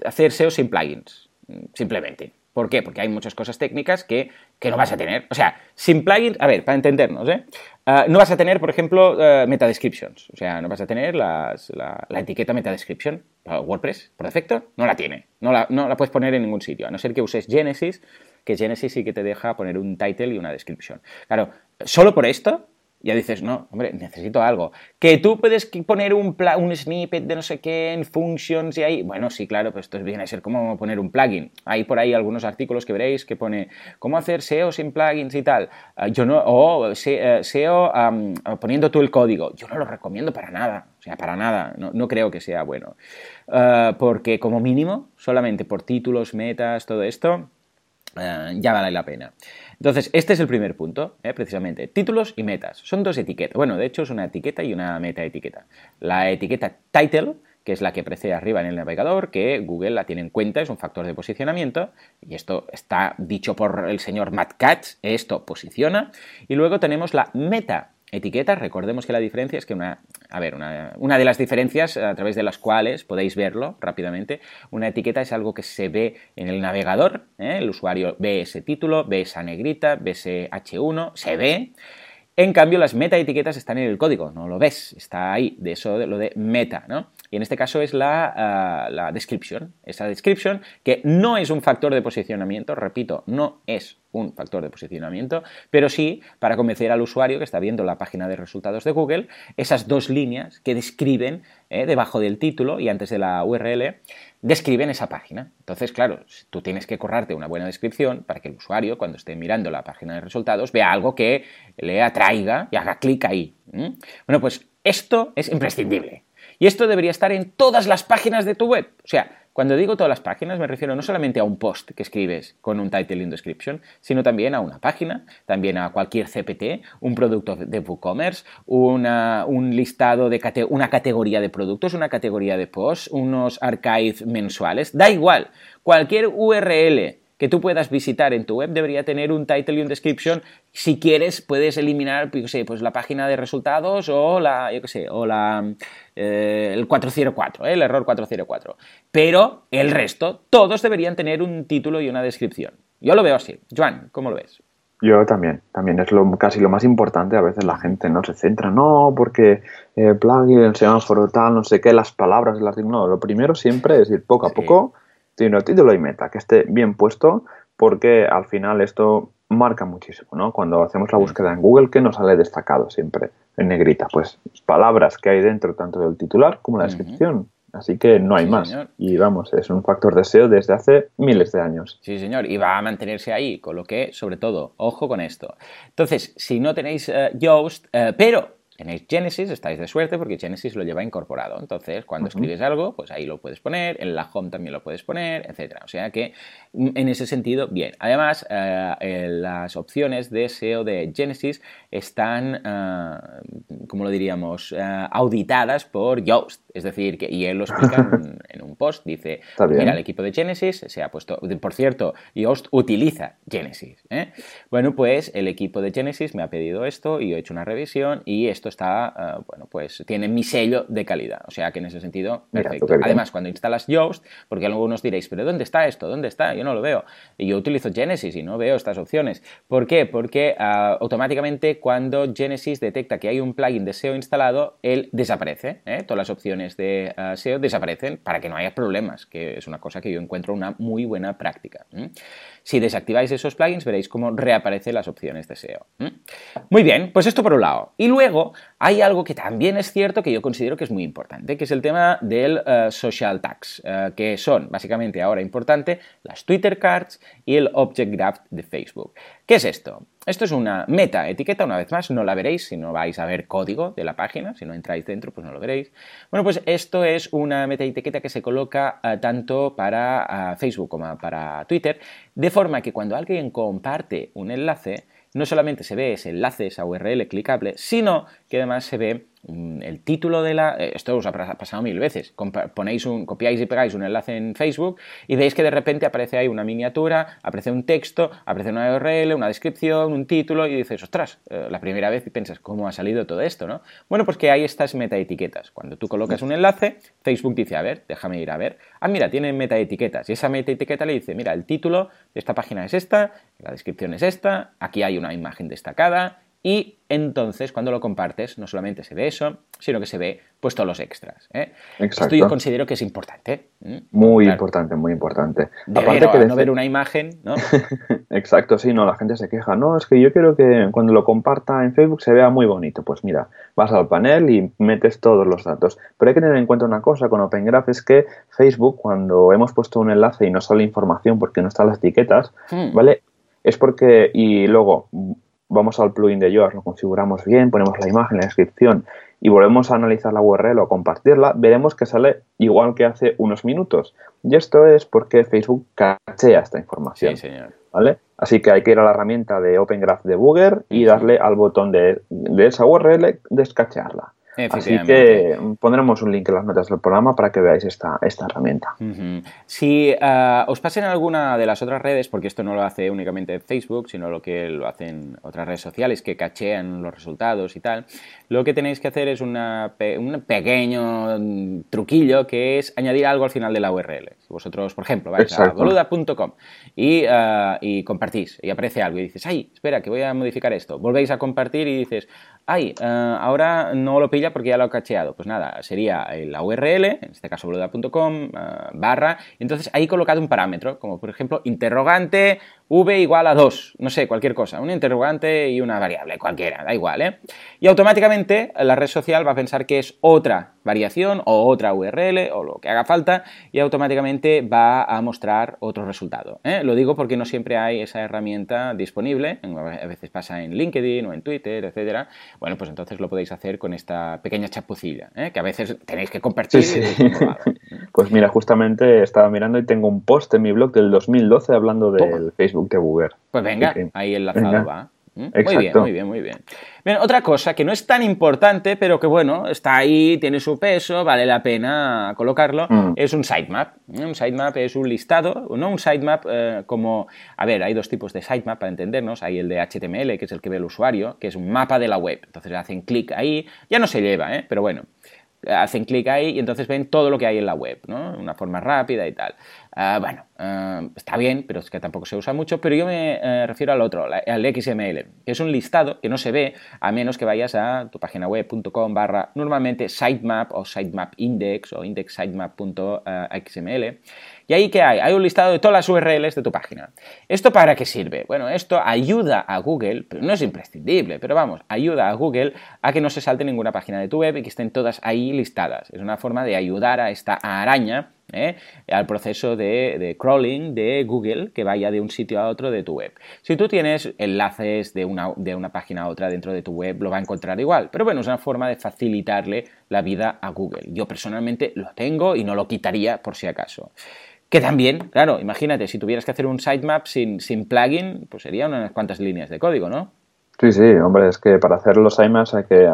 hacer SEO sin plugins, simplemente. ¿Por qué? Porque hay muchas cosas técnicas que, no vas a tener. O sea, sin plugins, a ver, para entendernos, ¿eh? Ah, no vas a tener, por ejemplo, uh, meta descriptions. O sea, no vas a tener la, etiqueta meta description. WordPress, por defecto, no la tiene. No la, no la puedes poner en ningún sitio, a no ser que uses Genesis, que Genesis sí que te deja poner un title y una description. Claro, solo por esto ya dices, no, hombre, necesito algo. Que tú puedes poner un, un snippet de no sé qué en functions y ahí. Bueno, sí, claro, pues esto viene a ser como poner un plugin. Hay por ahí algunos artículos que veréis que pone cómo hacer SEO sin plugins y tal. Ah, yo no, o SEO poniendo tú el código. Yo no lo recomiendo para nada. O sea, para nada. No, creo que sea bueno. Ah, porque como mínimo, solamente por títulos, metas, todo esto, ah, ya vale la pena. Entonces, este es el primer punto, ¿eh? precisamente. Títulos y metas. Son dos etiquetas. Bueno, de hecho es una etiqueta y una meta etiqueta. La etiqueta title que es la que aparece arriba en el navegador, que Google la tiene en cuenta, es un factor de posicionamiento, y esto está dicho por el señor Matt Katz, esto posiciona. Y luego tenemos la meta etiqueta. Recordemos que la diferencia es que una, a ver, una, de las diferencias a través de las cuales podéis verlo rápidamente, una etiqueta es algo que se ve en el navegador, ¿eh? el usuario ve ese título, ve esa negrita, ve ese H1, se ve. En cambio, las meta etiquetas están en el código, no lo ves, está ahí, de eso de lo de meta, ¿no? Y en este caso es la, ah, la description, esa description que no es un factor de posicionamiento, repito, no es un factor de posicionamiento, pero sí para convencer al usuario que está viendo la página de resultados de Google, esas dos líneas que describen eh, debajo del título y antes de la URL, describen esa página. Entonces, claro, tú tienes que correrte una buena descripción para que el usuario, cuando esté mirando la página de resultados, vea algo que le atraiga y haga clic ahí. Bueno, pues esto es imprescindible. Y esto debería estar en todas las páginas de tu web. O sea, cuando digo todas las páginas me refiero no solamente a un post que escribes con un title in description, sino también a una página, también a cualquier CPT, un producto de WooCommerce, una, un listado de una categoría de productos, una categoría de posts, unos archives mensuales, da igual, cualquier URL que tú puedas visitar en tu web debería tener un title y un description. Si quieres, puedes eliminar, pues la página de resultados o la, yo sé, o la, eh, el 404, ¿eh? el error 404. Pero el resto, todos deberían tener un título y una descripción. Yo lo veo así. Joan, ¿cómo lo ves? Yo también, también es lo, casi lo más importante. A veces la gente no se centra, no, porque eh, plugin, semáforo tal, no sé qué, las palabras, las no. Lo primero siempre es ir poco a poco tiene título y meta, que esté bien puesto, porque al final esto marca muchísimo, ¿no? Cuando hacemos la búsqueda en Google, ¿qué nos sale destacado siempre en negrita? Pues palabras que hay dentro tanto del titular como la descripción. Así que no hay más. Y vamos, es un factor de SEO desde hace miles de años. Sí, señor. Y va a mantenerse ahí, con lo que, sobre todo, ojo con esto. Entonces, si no tenéis uh, Yoast, uh, pero tenéis Genesis, estáis de suerte porque Genesis lo lleva incorporado. Entonces, cuando escribes algo, pues ahí lo puedes poner, en la home también lo puedes poner, etcétera. O sea que mm, en ese sentido, bien. Además, eh, las opciones de SEO de Genesis están, uh, como lo diríamos, eh, auditadas por Yoast. Es decir, que, y él lo explica en, un post, dice, mira, el equipo de Genesis se ha puesto, por cierto, Yoast utiliza Genesis. Bueno, pues el equipo de Genesis me ha pedido esto y yo he hecho una revisión y esto está, eh, bueno, pues tiene mi sello de calidad. O sea que en ese sentido, perfecto. Además, cuando instalas Yoast, porque algunos diréis, pero ¿dónde está esto? ¿Dónde está? Yo no lo veo. Y yo utilizo Genesis y no veo estas opciones. ¿Por qué? Porque ah, automáticamente cuando Genesis detecta que hay un plugin de SEO instalado, él desaparece. ¿eh? Todas las opciones de ah, SEO desaparecen para que no haya problemas, que es una cosa que yo encuentro una muy buena práctica. Si desactiváis esos plugins, veréis cómo reaparecen las opciones de SEO. Muy bien, pues esto por un lado. Y luego hay algo que también es cierto que yo considero que es muy importante, que es el tema del eh, social tags, eh, que son básicamente ahora importante las Twitter cards y el object graph de Facebook. ¿Qué es esto? Esto es una meta etiqueta, una vez más, no la veréis si no vais a ver código de la página, si no entráis dentro, pues no lo veréis. Bueno, pues esto es una meta etiqueta que se coloca eh, tanto para Facebook como para Twitter, de forma que cuando alguien comparte un enlace, no solamente se ve ese enlace, esa URL clicable, sino que además se ve Mm, el título de la... Eh, esto os ha pasado mil veces. Ponéis un, copiáis y pegáis un enlace en Facebook y veis que de repente aparece ahí una miniatura, aparece un texto, aparece una URL, una descripción, un título y dices, ostras, eh, la primera vez piensas, ¿cómo ha salido todo esto? ¿no? Bueno, pues que hay estas metaetiquetas. Cuando tú colocas un enlace, Facebook dice, a ver, déjame ir a ver. Ah, mira, tiene metaetiquetas. Y esa metaetiqueta le dice, mira, el título de esta página es esta, la descripción es esta, aquí hay una imagen destacada, y entonces cuando lo compartes no solamente se ve eso, sino que se ve pues todos los extras. ¿eh? Esto yo considero que es importante. Muy importante, muy importante. Aparte que no ver una imagen, ¿no? Exacto, sí, no, la gente se queja. No, es que yo quiero que cuando lo comparta en Facebook se vea muy bonito. Pues mira, vas al panel y metes todos los datos. Pero hay que tener en cuenta una cosa con Open Graph es que Facebook, cuando hemos puesto un enlace y no sale información porque no están las etiquetas, hmm. ¿vale? Es porque, y luego vamos al plugin de Yoast, lo configuramos bien, ponemos la imagen, la descripción y volvemos a analizar la URL o compartirla, veremos que sale igual que hace unos minutos. Y esto es porque Facebook cachea esta información. Sí, señor. ¿Vale? Así que hay que ir a la herramienta de Open Graph de Booger y darle al botón de, esa URL descachearla. Así que pondremos un link en las notas del programa para que veáis esta, esta herramienta. Si eh, os pasen alguna de las otras redes, porque esto no lo hace únicamente Facebook, sino lo que lo hacen otras redes sociales que cachean los resultados y tal, lo que tenéis que hacer es una, un pequeño truquillo que es añadir algo al final de la URL. Si vosotros, por ejemplo, vais a boluda.com y, uh, y compartís y aparece algo y dices, ay, espera, que voy a modificar esto. Volvéis a compartir y dices, ay, uh, ahora no lo pilla porque ya lo ha cacheado. Pues nada, sería la URL, en este caso boluda.com, uh, barra, y entonces ahí colocado un parámetro, como por ejemplo, interrogante v igual a 2, no sé, cualquier cosa, un interrogante y una variable, cualquiera, da igual, ¿eh? Y automáticamente la red social va a pensar que es otra variación o otra URL o lo que haga falta y automáticamente va a mostrar otro resultado. ¿eh? Lo digo porque no siempre hay esa herramienta disponible, a veces pasa en LinkedIn o en Twitter, etcétera. Bueno, pues entonces lo podéis hacer con esta pequeña chapucilla, ¿eh? que a veces tenéis que compartir. pues mira, justamente estaba mirando y tengo un post en mi blog del 2012 hablando del Facebook de Google. Pues venga, ahí enlazado va. ¿Mm? Muy bien, muy bien, muy bien. bien. Otra cosa que no es tan importante, pero que bueno, está ahí, tiene su peso, vale la pena colocarlo, mm. es un sitemap. ¿eh? Un sitemap es un listado, no un sitemap eh, como, a ver, hay dos tipos de sitemap para entendernos, hay el de HTML, que es el que ve el usuario, que es un mapa de la web. Entonces hacen clic ahí, ya no se lleva, ¿eh? pero bueno hacen clic ahí y entonces ven todo lo que hay en la web, ¿no? Una forma rápida y tal. Ah, bueno, ah, está bien, pero es que tampoco se usa mucho, pero yo me eh, refiero al otro, al XML, que es un listado que no se ve a menos que vayas a tu página web.com barra normalmente sitemap o sitemap index o indexsitemap.xml y ahí que hay, hay un listado de todas las URLs de tu página. ¿Esto para qué sirve? Bueno, esto ayuda a Google, pero no es imprescindible, pero vamos, ayuda a Google a que no se salte ninguna página de tu web y que estén todas ahí listadas. Es una forma de ayudar a esta araña ¿eh? al proceso de, crawling de Google que vaya de un sitio a otro de tu web. Si tú tienes enlaces de una, de una página a otra dentro de tu web, lo va a encontrar igual. Pero bueno, es una forma de facilitarle la vida a Google. Yo personalmente lo tengo y no lo quitaría por si acaso. Que también, claro, imagínate, si tuvieras que hacer un sitemap sin, sin plugin, pues serían unas cuantas líneas de código, ¿no? Sí, sí, hombre, es que para hacer los sitemaps hay que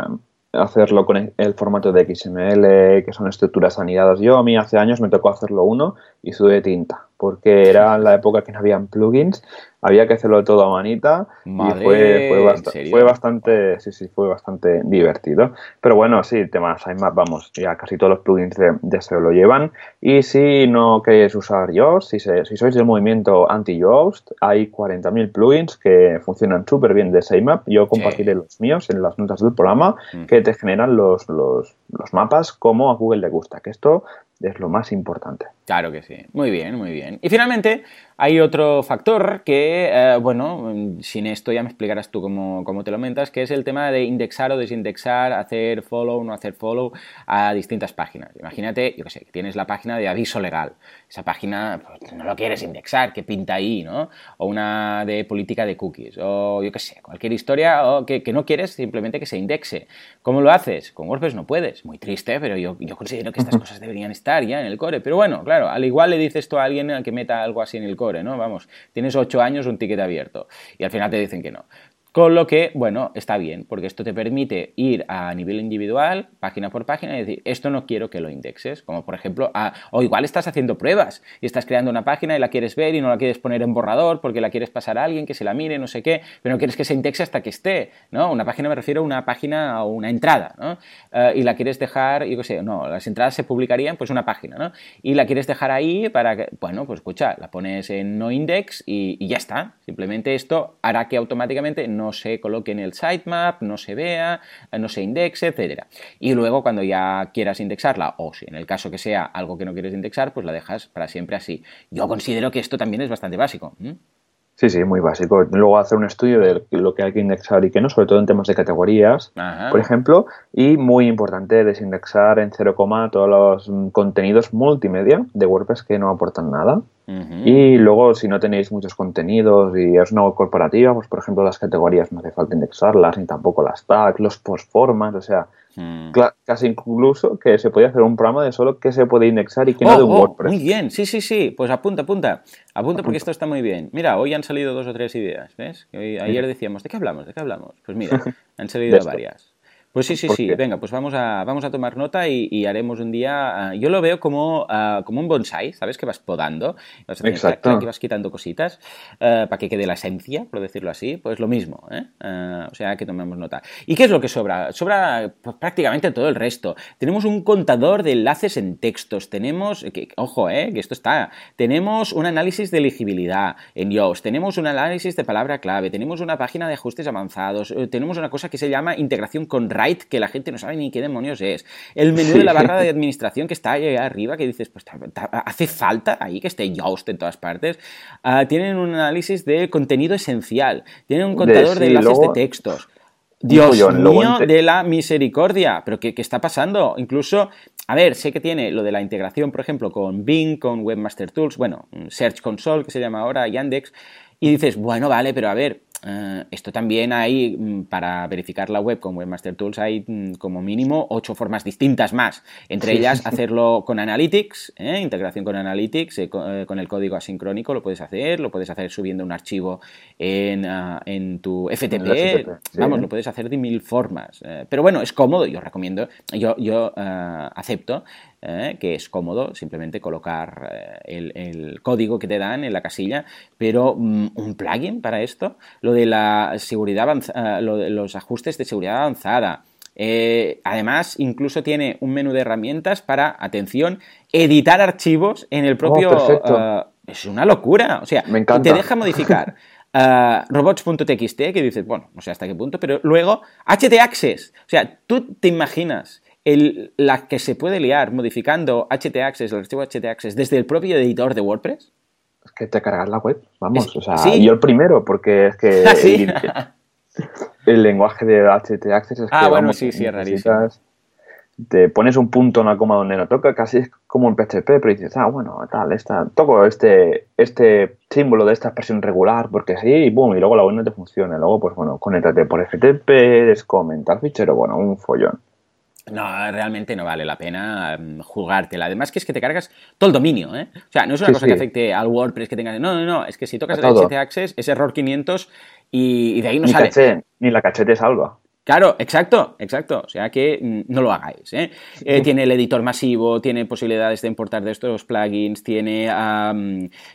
hacerlo con el formato de XML, que son estructuras anidadas. Yo a mí hace años me tocó hacerlo uno y sudé tinta, porque era la época que no habían plugins había que hacerlo todo a manita y fue, fue, bastante, sí, sí, fue bastante divertido. Pero bueno, sí, temas más vamos, ya casi todos los plugins de, de SEO lo llevan. Y si no queréis usar Yoast, si, si sois del movimiento anti-Yoast, hay 40.000 plugins que funcionan súper bien de Sitemap. Yo compartiré los míos en las notas del programa mm. que te generan los, los, los mapas como a Google le gusta, que esto es lo más importante. Claro que sí. Muy bien, muy bien. Y finalmente, hay otro factor que, eh, bueno, sin esto ya me explicarás tú cómo, cómo, te lo mentas, que es el tema de indexar o desindexar, hacer follow, no hacer follow a distintas páginas. Imagínate, yo qué sé, que tienes la página de aviso legal. Esa página pues, no lo quieres indexar, que pinta ahí, ¿no? O una de política de cookies, o yo qué sé, cualquier historia o que, que, no quieres simplemente que se indexe. ¿Cómo lo haces? Con WordPress no puedes. Muy triste, pero yo, yo considero que estas cosas deberían estar ya en el core. Pero bueno, claro, al igual le dices esto a alguien que meta algo así en el core, ¿no? Vamos, tienes ocho años un ticket abierto y al final te dicen que no. Con lo que, bueno, está bien, porque esto te permite ir a nivel individual, página por página, y decir, esto no quiero que lo indexes. Como por ejemplo, o igual estás haciendo pruebas y estás creando una página y la quieres ver y no la quieres poner en borrador porque la quieres pasar a alguien que se la mire, no sé qué, pero no quieres que se indexe hasta que esté, ¿no? Una página me refiero a una página o una entrada, ¿no? Eh, y la quieres dejar, yo qué sé, no, las entradas se publicarían, pues una página, ¿no? Y la quieres dejar ahí para que, bueno, pues escucha, la pones en no index y, y ya está. Simplemente esto hará que automáticamente no se coloque en el sitemap, no se vea, no se indexe, etc. Y luego cuando ya quieras indexarla, o si en el caso que sea algo que no quieres indexar, pues la dejas para siempre así. Yo considero que esto también es bastante básico. Sí, sí, muy básico. Luego hacer un estudio de lo que hay que indexar y que no, sobre todo en temas de categorías, por ejemplo, y muy importante desindexar en 0, todos los contenidos multimedia de WordPress que no aportan nada. Y luego, si no tenéis muchos contenidos y es una web corporativa, pues por ejemplo las categorías no hace falta indexarlas, ni tampoco las tags, los postformas, o sea, mm. casi incluso que se podía hacer un programa de solo qué se puede indexar y qué no de un oh, WordPress. Muy bien, sí, sí, sí, pues apunta, apunta, apunta porque esto está muy bien. Mira, hoy han salido dos o tres ideas, ¿ves? ayer decíamos, ¿de qué hablamos? ¿De qué hablamos? Pues mira, han salido varias. Pues sí, sí, sí. Venga, pues vamos a, vamos a tomar nota y, haremos un día. Ah, yo lo veo como, ah, como un bonsai, ¿sabes? Que vas podando. Vas Exacto. Que vas quitando cositas ah, para que quede la esencia, por decirlo así. Pues lo mismo, ¿eh? o sea, que tomemos nota. ¿Y qué es lo que sobra? Sobra pues, prácticamente todo el resto. Tenemos un contador de enlaces en textos. Tenemos, que, ojo, ¿eh? Que esto está. Tenemos un análisis de elegibilidad en Yoast. Tenemos un análisis de palabra clave. Tenemos una página de ajustes avanzados. Eh, tenemos una cosa que se llama integración con que la gente no sabe ni qué demonios es. El menú de la barra de administración que está ahí arriba, que dices, pues hace falta ahí que esté Yoast en todas partes. Ah, tienen un análisis de contenido esencial, tienen un contador de, enlaces de textos. Dios mío de la misericordia, pero ¿qué, ¿qué, está pasando? Incluso, a ver, sé que tiene lo de la integración, por ejemplo, con Bing, con Webmaster Tools, bueno, Search Console, que se llama ahora, Yandex, y dices, bueno, vale, pero a ver, eh, esto también hay, mm, para verificar la web con Webmaster Tools, hay mm, como mínimo ocho formas distintas más. Entre ellas, hacerlo con Analytics, ¿eh? integración con Analytics, eh, con, el código asincrónico lo puedes hacer, lo puedes hacer subiendo un archivo en, ah, tu FTP. Vamos, lo puedes hacer de mil formas. pero bueno, es cómodo, yo recomiendo, yo, yo acepto ¿eh? que es cómodo simplemente colocar eh, el, código que te dan en la casilla, pero mm, un plugin para esto, lo de la seguridad eh, lo de los ajustes de seguridad avanzada. además, incluso tiene un menú de herramientas para, atención, editar archivos en el propio... Oh, es una locura. O sea, te deja modificar. robots.txt, que dices, bueno, no sé hasta qué punto, pero luego htaccess. O sea, tú te imaginas la que se puede liar modificando htaccess, el archivo htaccess, desde el propio editor de WordPress? Es que te cargas la web, vamos, o sea, yo el primero, porque es que ¿Ah, el, lenguaje de htaccess es ah, que, bueno, sí, sí, es rarísimo. Te pones un punto, una coma donde no toca, casi es como un PHP, pero dices, ah, bueno, tal, esta, toco este, este símbolo de esta expresión regular, porque sí, y boom, y luego la web no te funciona. Luego, pues bueno, conéctate por FTP, descomentar fichero, bueno, un follón. No, realmente no vale la pena mm, jugártela. Además que es que te cargas todo el dominio, ¿eh? O sea, no es una cosa que afecte al WordPress que tengas... No, no, no, es que si tocas el HT Access es error 500 y, de ahí no ni sale. ni la cachete salva. Claro, exacto, exacto. O sea que mm, no lo hagáis. ¿eh? Eh, tiene el editor masivo, tiene posibilidades de importar de estos plugins, tiene,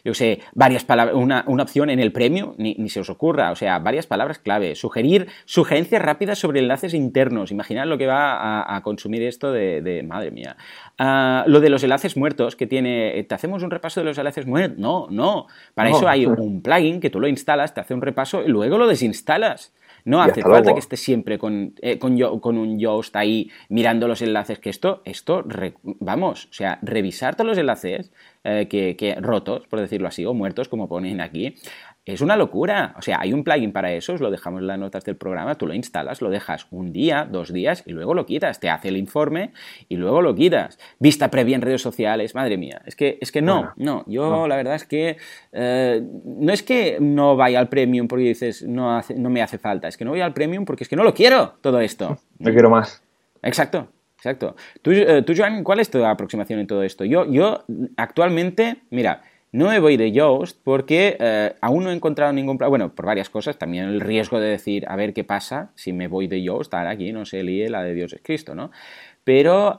yo sé, varias palabras, una, opción en el premio, ni, se os ocurra, o sea, varias palabras clave. Sugerir sugerencias rápidas sobre enlaces internos. Imaginad lo que va a, consumir esto de, madre mía. Ah, lo de los enlaces muertos que tiene, ¿te hacemos un repaso de los enlaces muertos? No, no. Para eso hay un plugin que tú lo instalas, te hace un repaso y luego lo desinstalas. No hace falta que esté siempre con, eh, con, con, un Yoast ahí mirando los enlaces, que esto, esto vamos, o sea, revisar todos los enlaces eh, que, que, rotos, por decirlo así, o muertos, como ponen aquí, es una locura. O sea, hay un plugin para eso, os lo dejamos en las notas del programa, tú lo instalas, lo dejas un día, dos días y luego lo quitas. Te hace el informe y luego lo quitas. Vista previa en redes sociales, madre mía. Es que, es que no, no. Yo la verdad es que eh, no es que no vaya al premium porque dices no, no me hace falta, es que no voy al premium porque es que no lo quiero todo esto. No quiero más. Exacto. Exacto. Tú, eh, tú, Joan, ¿cuál es tu aproximación en todo esto? Yo, yo actualmente, mira, no me voy de Yoast porque eh, aún no he encontrado ningún... Bueno, por varias cosas. También el riesgo de decir, a ver qué pasa si me voy de Yoast. Ahora aquí no se líe la de Dios es Cristo, ¿no? Pero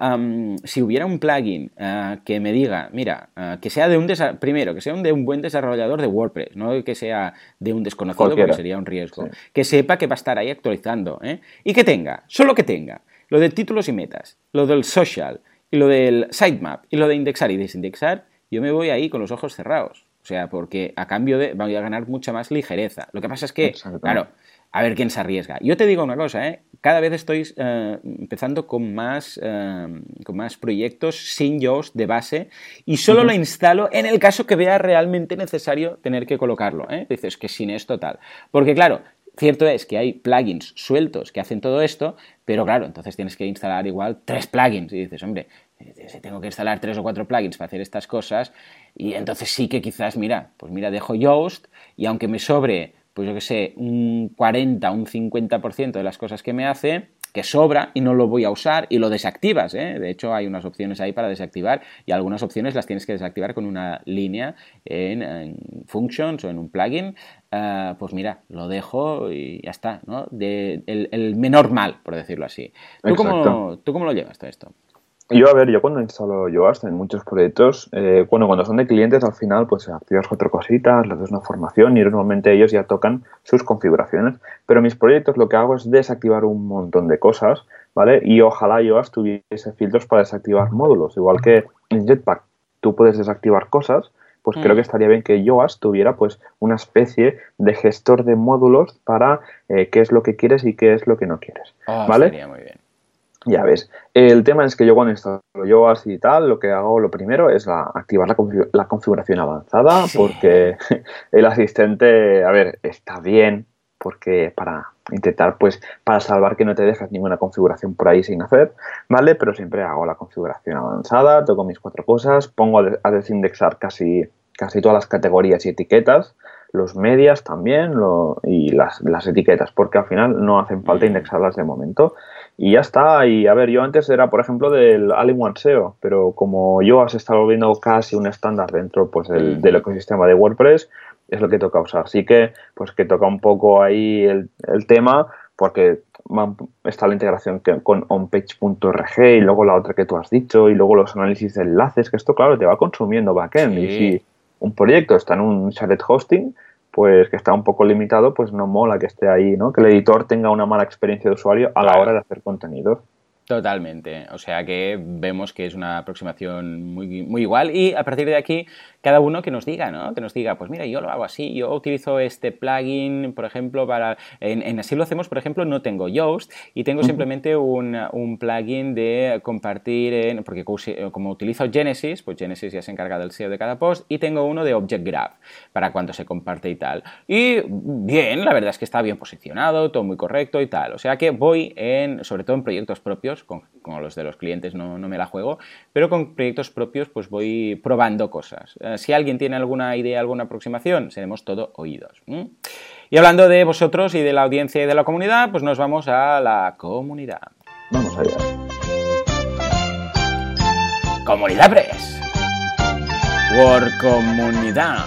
si hubiera un plugin eh, que me diga, mira, eh, que sea de un primero, que sea de un buen desarrollador de WordPress, no que sea de un desconocido, porque sería un riesgo, que sepa que va a estar ahí actualizando, y que tenga, solo que tenga, lo de títulos y metas, lo del social, y lo del sitemap, y lo de indexar y desindexar, yo me voy ahí con los ojos cerrados. O sea, porque a cambio de voy a ganar mucha más ligereza. Lo que pasa es que, claro, a ver quién se arriesga. Yo te digo una cosa, ¿eh? cada vez estoy eh, empezando con más, eh, con más proyectos sin Yoast de base y solo lo instalo en el caso que vea realmente necesario tener que colocarlo. ¿eh? Dices que sin esto tal. Porque claro, cierto es que hay plugins sueltos que hacen todo esto, pero claro, entonces tienes que instalar igual tres plugins y dices, hombre, si tengo que instalar tres o cuatro plugins para hacer estas cosas, y entonces sí que quizás, mira, pues mira, dejo Yoast y aunque me sobre, pues yo que sé, un 40, un 50% de las cosas que me hace, que sobra y no lo voy a usar y lo desactivas. ¿eh? De hecho, hay unas opciones ahí para desactivar y algunas opciones las tienes que desactivar con una línea en, Functions o en un plugin. Ah, pues mira, lo dejo y ya está, ¿no? De, el, menor mal, por decirlo así. ¿Tú cómo, ¿Tú cómo lo llevas todo esto? Yo, a ver, yo cuando instalo Yoast en muchos proyectos, eh, bueno, cuando son de clientes, al final, pues activas cuatro cositas, les das una formación y normalmente ellos ya tocan sus configuraciones. Pero en mis proyectos lo que hago es desactivar un montón de cosas, ¿vale? Y ojalá Yoast tuviese filtros para desactivar módulos. Igual que en Jetpack tú puedes desactivar cosas, pues creo mm. que estaría bien que Yoast tuviera pues una especie de gestor de módulos para eh, qué es lo que quieres y qué es lo que no quieres. Ah, ¿Vale? muy bien. Ya ves. El tema es que yo cuando instalo Yoast y tal, lo que hago lo primero es activar la, configuración avanzada, porque el asistente, a ver, está bien, porque para intentar, pues, para salvar que no te dejes ninguna configuración por ahí sin hacer, ¿vale? Pero siempre hago la configuración avanzada, toco mis cuatro cosas, pongo a desindexar casi, casi todas las categorías y etiquetas, los medias también y las, las, etiquetas, porque al final no hacen falta indexarlas de momento y ya está. Y a ver, yo antes era, por ejemplo, del All-in-One SEO, pero como yo has estado volviendo casi un estándar dentro pues, del, del, ecosistema de WordPress, es lo que toca usar. Así que, pues que toca un poco ahí el, el tema, porque está la integración con onpage.org y luego la otra que tú has dicho y luego los análisis de enlaces, que esto, claro, te va consumiendo backend. Y si un proyecto está en un shared hosting, pues que está un poco limitado, pues no mola que esté ahí, ¿no? Que el editor tenga una mala experiencia de usuario a la hora de hacer contenido. Totalmente. O sea que vemos que es una aproximación muy, muy igual y a partir de aquí cada uno que nos diga, ¿no? Que nos diga, pues mira, yo lo hago así, yo utilizo este plugin, por ejemplo, para... En, así lo hacemos, por ejemplo, no tengo Yoast y tengo simplemente un, un plugin de compartir, en, porque como utilizo Genesis, pues Genesis ya se encarga del SEO de cada post y tengo uno de Object Graph para cuando se comparte y tal. Y bien, la verdad es que está bien posicionado, todo muy correcto y tal. O sea que voy en, sobre todo en proyectos propios, con, los de los clientes no, no me la juego, pero con proyectos propios pues voy probando cosas. Eh, si alguien tiene alguna idea, alguna aproximación, seremos todo oídos. Y hablando de vosotros y de la audiencia y de la comunidad, pues nos vamos a la comunidad. Vamos allá. Comunidad Press. Word Comunidad.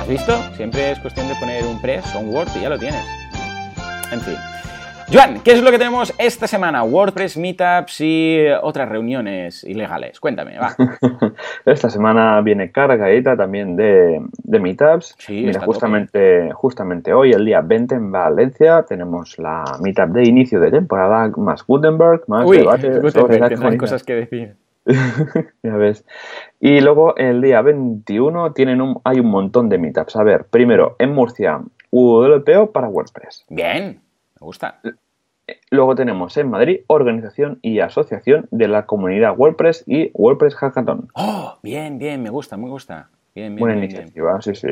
¿Has visto? Siempre es cuestión de poner un press o un Word y ya lo tienes. En fin. Joan, ¿qué es lo que tenemos esta semana? WordPress, meetups y otras reuniones ilegales. Cuéntame, va. esta semana viene cargadita también de, meetups. Sí, Mira, justamente, justamente hoy, el día 20 en Valencia, tenemos la meetup de inicio de temporada, más Gutenberg, más debate sobre cosas que decir. ya ves. Y luego el día 21 tienen un, hay un montón de meetups. A ver, primero en Murcia, WPO para WordPress. Bien, me gusta. Luego tenemos en Madrid Organización y Asociación de la Comunidad WordPress y WordPress Hackathon. ¡Oh! Bien, bien, me gusta, me gusta. Bien, bien, Buena iniciativa, sí, sí.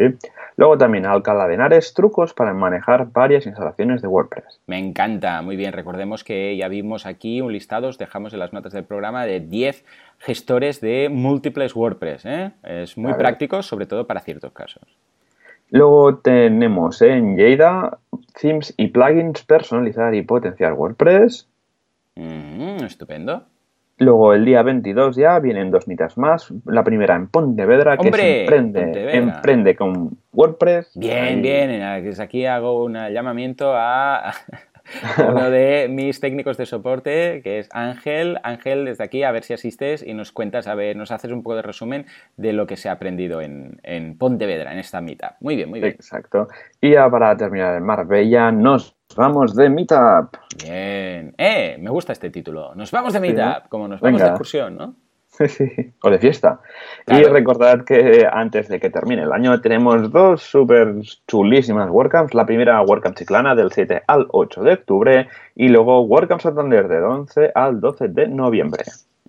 Luego también Alcalá de Henares, trucos para manejar varias instalaciones de WordPress. Me encanta, muy bien. Recordemos que ya vimos aquí un listado, os dejamos en las notas del programa, de 10 gestores de múltiples WordPress. ¿eh? Es muy práctico, sobre todo para ciertos casos. Luego tenemos en Lleida themes y plugins personalizar y potenciar WordPress. Mm, estupendo. Luego el día 22 ya vienen dos mitas más. La primera en Pontevedra, que se emprende, emprende con WordPress. Bien, bien. Aquí hago un llamamiento a uno de mis técnicos de soporte, que es Ángel. Ángel, desde aquí, a ver si asistes y nos cuentas, a ver, nos haces un poco de resumen de lo que se ha aprendido en, en Pontevedra, en esta mitad. Muy bien, muy bien. Exacto. Y ya para terminar en Marbella, nos vamos de Meetup. Bien. Eh, me gusta este título. Nos vamos de Meetup, como nos vamos de excursión, ¿no? o de fiesta. Y recordad que antes de que termine el año tenemos dos súper chulísimas WordCamps. La primera WordCamp Chiclana del 7 al 8 de octubre y luego WordCamp Santander del 11 al 12 de noviembre.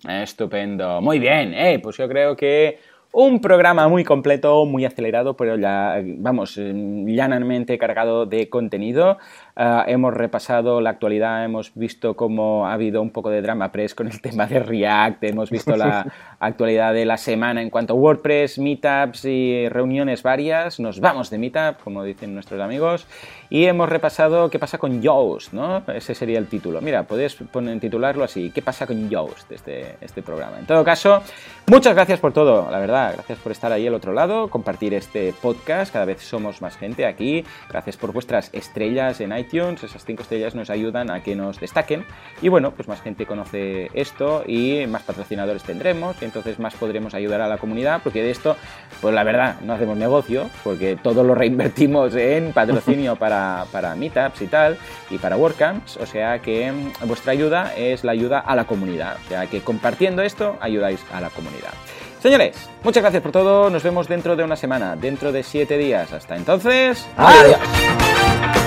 Estupendo. Muy bien. Eh, pues yo creo que Un programa muy completo, muy acelerado, pero ya, vamos, llanamente cargado de contenido. Ah, hemos repasado la actualidad, hemos visto cómo ha habido un poco de drama press con el tema de React, hemos visto la actualidad de la semana en cuanto a WordPress, meetups y reuniones varias. Nos vamos de meetup, como dicen nuestros amigos, y hemos repasado qué pasa con Yoast, ¿no? Ese sería el título. Mira, podéis poner, titularlo así, ¿qué pasa con Yoast, este, este programa? En todo caso, muchas gracias por todo, la verdad, gracias por estar ahí al otro lado, compartir este podcast, cada vez somos más gente aquí, gracias por vuestras estrellas en iTunes, esas cinco estrellas nos ayudan a que nos destaquen y bueno, pues más gente conoce esto y más patrocinadores tendremos y entonces más podremos ayudar a la comunidad porque de esto, pues la verdad, no hacemos negocio porque todo lo reinvertimos en patrocinio para, para meetups y tal y para WordCamps, o sea que mm, vuestra ayuda es la ayuda a la comunidad, o sea que compartiendo esto ayudáis a la comunidad. Señores, muchas gracias por todo. Nos vemos dentro de una semana, dentro de siete días. Hasta entonces. ¡Adiós!